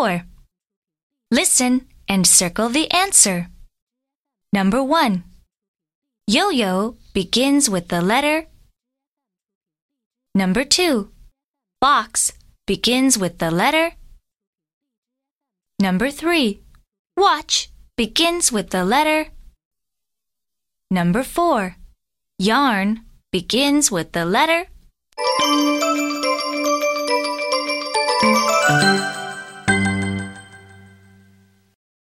4. Listen and circle the answer. Number 1. Yo yo begins with the letter. Number 2. Box begins with the letter. Number 3. Watch begins with the letter. Number 4. Yarn begins with the letter